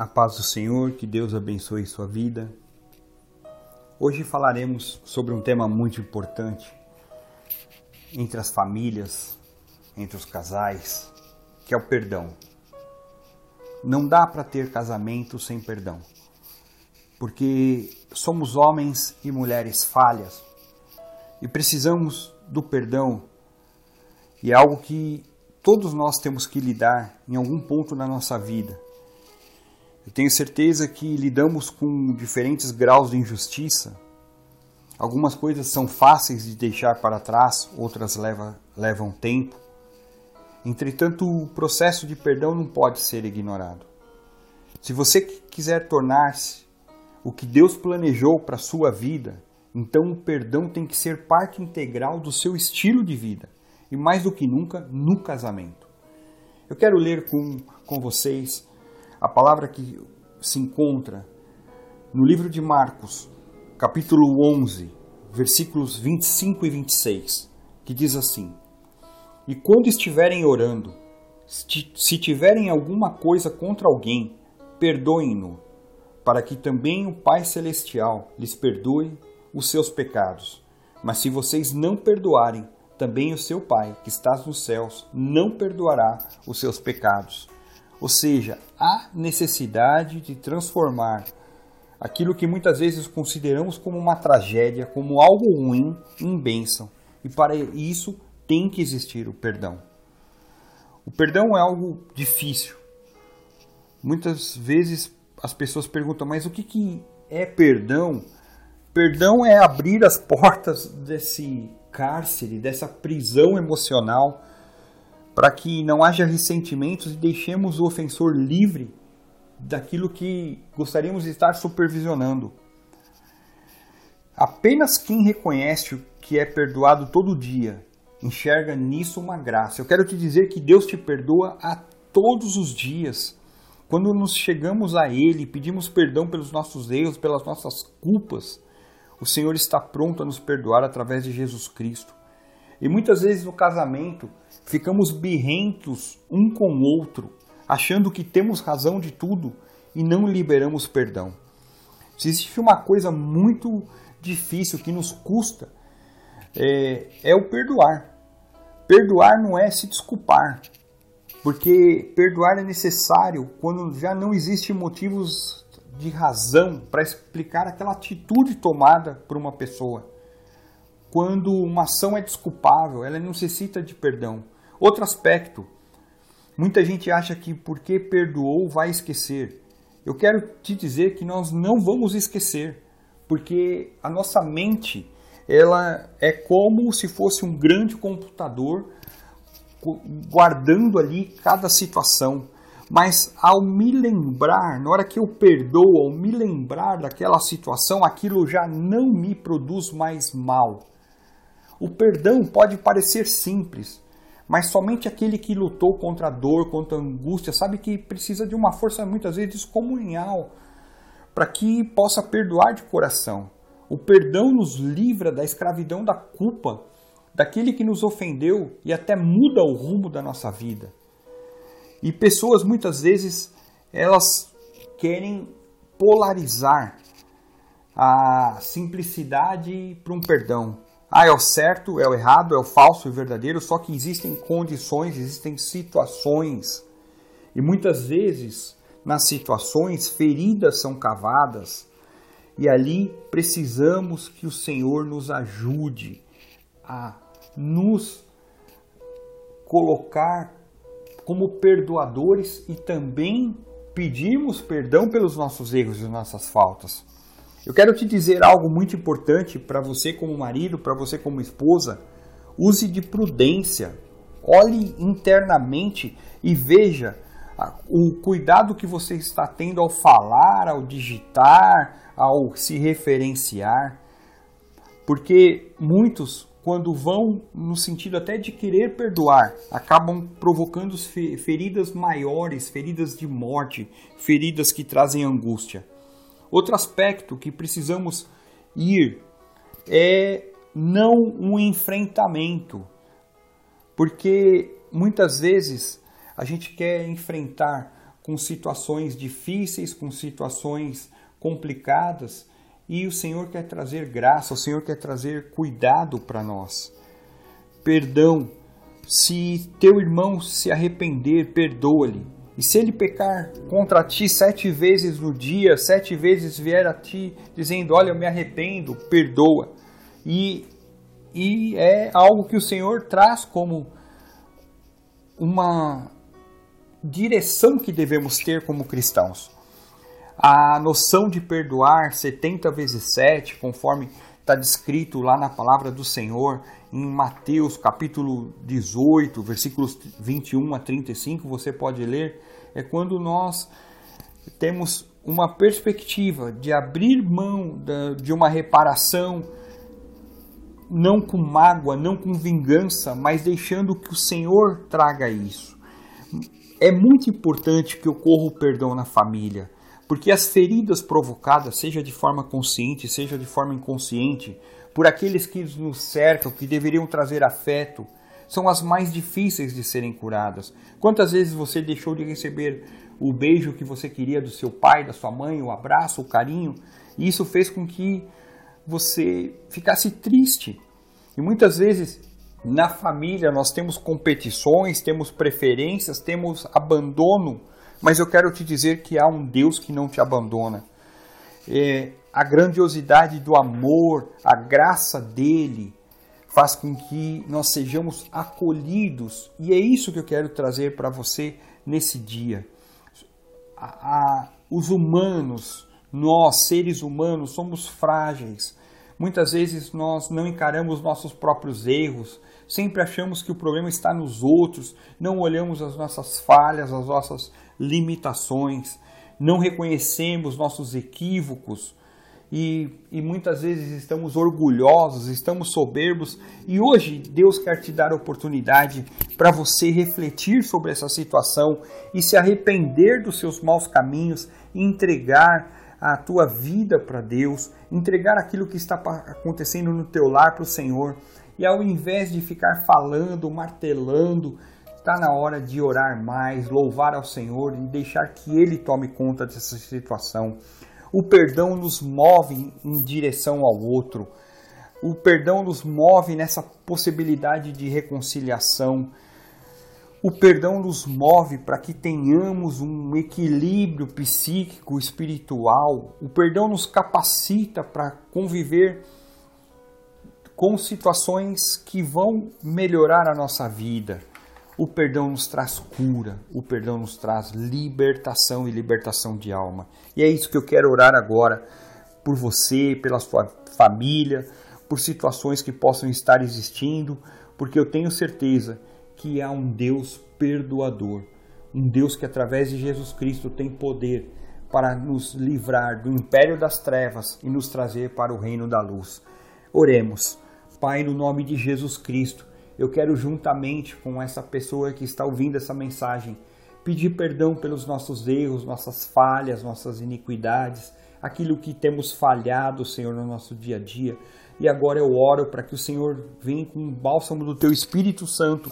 A paz do Senhor, que Deus abençoe sua vida. Hoje falaremos sobre um tema muito importante entre as famílias, entre os casais, que é o perdão. Não dá para ter casamento sem perdão, porque somos homens e mulheres falhas e precisamos do perdão, e é algo que todos nós temos que lidar em algum ponto da nossa vida. Eu tenho certeza que lidamos com diferentes graus de injustiça. Algumas coisas são fáceis de deixar para trás, outras leva, levam tempo. Entretanto, o processo de perdão não pode ser ignorado. Se você quiser tornar-se o que Deus planejou para a sua vida, então o perdão tem que ser parte integral do seu estilo de vida e mais do que nunca no casamento. Eu quero ler com, com vocês a palavra que se encontra no livro de Marcos, capítulo 11, versículos 25 e 26, que diz assim: E quando estiverem orando, se tiverem alguma coisa contra alguém, perdoem-no, para que também o Pai Celestial lhes perdoe os seus pecados. Mas se vocês não perdoarem, também o seu Pai, que estás nos céus, não perdoará os seus pecados. Ou seja, há necessidade de transformar aquilo que muitas vezes consideramos como uma tragédia, como algo ruim, em bênção. E para isso tem que existir o perdão. O perdão é algo difícil. Muitas vezes as pessoas perguntam, mas o que, que é perdão? Perdão é abrir as portas desse cárcere, dessa prisão emocional para que não haja ressentimentos e deixemos o ofensor livre daquilo que gostaríamos de estar supervisionando. Apenas quem reconhece que é perdoado todo dia enxerga nisso uma graça. Eu quero te dizer que Deus te perdoa a todos os dias. Quando nos chegamos a Ele, pedimos perdão pelos nossos erros, pelas nossas culpas, o Senhor está pronto a nos perdoar através de Jesus Cristo. E muitas vezes no casamento ficamos birrentos um com o outro, achando que temos razão de tudo e não liberamos perdão. Se existe uma coisa muito difícil que nos custa, é, é o perdoar. Perdoar não é se desculpar, porque perdoar é necessário quando já não existem motivos de razão para explicar aquela atitude tomada por uma pessoa quando uma ação é desculpável, ela necessita de perdão. Outro aspecto, muita gente acha que porque perdoou vai esquecer. Eu quero te dizer que nós não vamos esquecer, porque a nossa mente ela é como se fosse um grande computador guardando ali cada situação. Mas ao me lembrar, na hora que eu perdoo, ao me lembrar daquela situação, aquilo já não me produz mais mal. O perdão pode parecer simples, mas somente aquele que lutou contra a dor, contra a angústia, sabe que precisa de uma força muitas vezes descomunhal para que possa perdoar de coração. O perdão nos livra da escravidão da culpa daquele que nos ofendeu e até muda o rumo da nossa vida. E pessoas muitas vezes elas querem polarizar a simplicidade para um perdão. Ah, é o certo, é o errado, é o falso e o verdadeiro, só que existem condições, existem situações. E muitas vezes, nas situações, feridas são cavadas, e ali precisamos que o Senhor nos ajude a nos colocar como perdoadores e também pedirmos perdão pelos nossos erros e nossas faltas. Eu quero te dizer algo muito importante para você como marido, para você como esposa. Use de prudência. Olhe internamente e veja o cuidado que você está tendo ao falar, ao digitar, ao se referenciar. Porque muitos, quando vão no sentido até de querer perdoar, acabam provocando feridas maiores, feridas de morte, feridas que trazem angústia. Outro aspecto que precisamos ir é não um enfrentamento, porque muitas vezes a gente quer enfrentar com situações difíceis, com situações complicadas, e o Senhor quer trazer graça, o Senhor quer trazer cuidado para nós. Perdão. Se teu irmão se arrepender, perdoa-lhe. E se ele pecar contra ti sete vezes no dia, sete vezes vier a ti dizendo: Olha, eu me arrependo, perdoa. E, e é algo que o Senhor traz como uma direção que devemos ter como cristãos. A noção de perdoar 70 vezes 7, conforme está descrito lá na palavra do Senhor, em Mateus capítulo 18, versículos 21 a 35, você pode ler, é quando nós temos uma perspectiva de abrir mão de uma reparação, não com mágoa, não com vingança, mas deixando que o Senhor traga isso. É muito importante que ocorra o perdão na família, porque as feridas provocadas, seja de forma consciente, seja de forma inconsciente, por aqueles que nos cercam, que deveriam trazer afeto, são as mais difíceis de serem curadas. Quantas vezes você deixou de receber o beijo que você queria do seu pai, da sua mãe, o abraço, o carinho, e isso fez com que você ficasse triste. E muitas vezes na família nós temos competições, temos preferências, temos abandono, mas eu quero te dizer que há um Deus que não te abandona. É, a grandiosidade do amor, a graça dele, faz com que nós sejamos acolhidos, e é isso que eu quero trazer para você nesse dia. A, a, os humanos, nós, seres humanos, somos frágeis. Muitas vezes nós não encaramos nossos próprios erros, sempre achamos que o problema está nos outros, não olhamos as nossas falhas, as nossas limitações, não reconhecemos nossos equívocos, e, e, muitas vezes estamos orgulhosos, estamos soberbos, e hoje Deus quer te dar a oportunidade para você refletir sobre essa situação e se arrepender dos seus maus caminhos, entregar a tua vida para Deus, entregar aquilo que está acontecendo no teu lar para o Senhor, e ao invés de ficar falando, martelando, está na hora de orar mais, louvar ao Senhor e deixar que Ele tome conta dessa situação. O perdão nos move em direção ao outro. O perdão nos move nessa possibilidade de reconciliação. O perdão nos move para que tenhamos um equilíbrio psíquico, espiritual. O perdão nos capacita para conviver com situações que vão melhorar a nossa vida. O perdão nos traz cura, o perdão nos traz libertação e libertação de alma. E é isso que eu quero orar agora por você, pela sua família, por situações que possam estar existindo, porque eu tenho certeza que há um Deus perdoador, um Deus que através de Jesus Cristo tem poder para nos livrar do império das trevas e nos trazer para o reino da luz. Oremos. Pai, no nome de Jesus Cristo, eu quero juntamente com essa pessoa que está ouvindo essa mensagem pedir perdão pelos nossos erros, nossas falhas, nossas iniquidades, aquilo que temos falhado, Senhor, no nosso dia a dia. E agora eu oro para que o Senhor venha com o bálsamo do teu Espírito Santo,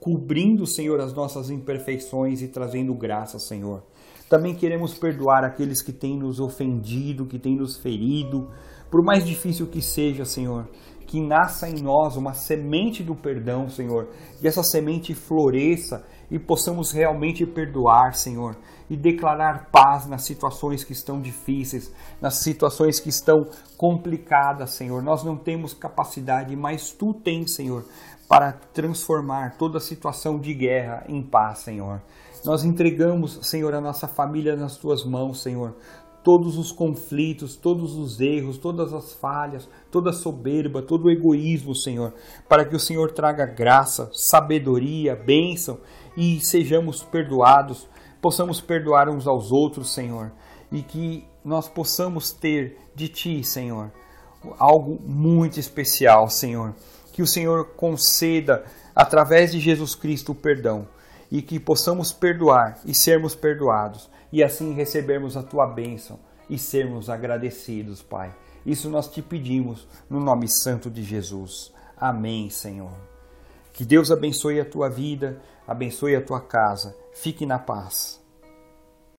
cobrindo, Senhor, as nossas imperfeições e trazendo graça, Senhor. Também queremos perdoar aqueles que têm nos ofendido, que têm nos ferido, por mais difícil que seja, Senhor que nasça em nós uma semente do perdão, Senhor, e essa semente floresça e possamos realmente perdoar, Senhor, e declarar paz nas situações que estão difíceis, nas situações que estão complicadas, Senhor. Nós não temos capacidade, mas tu tens, Senhor, para transformar toda situação de guerra em paz, Senhor. Nós entregamos, Senhor, a nossa família nas tuas mãos, Senhor todos os conflitos, todos os erros, todas as falhas, toda a soberba, todo o egoísmo, Senhor, para que o Senhor traga graça, sabedoria, bênção e sejamos perdoados, possamos perdoar uns aos outros, Senhor, e que nós possamos ter de Ti, Senhor, algo muito especial, Senhor. Que o Senhor conceda, através de Jesus Cristo, o perdão e que possamos perdoar e sermos perdoados e assim recebermos a tua bênção e sermos agradecidos, Pai. Isso nós te pedimos no nome santo de Jesus. Amém, Senhor. Que Deus abençoe a tua vida, abençoe a tua casa. Fique na paz.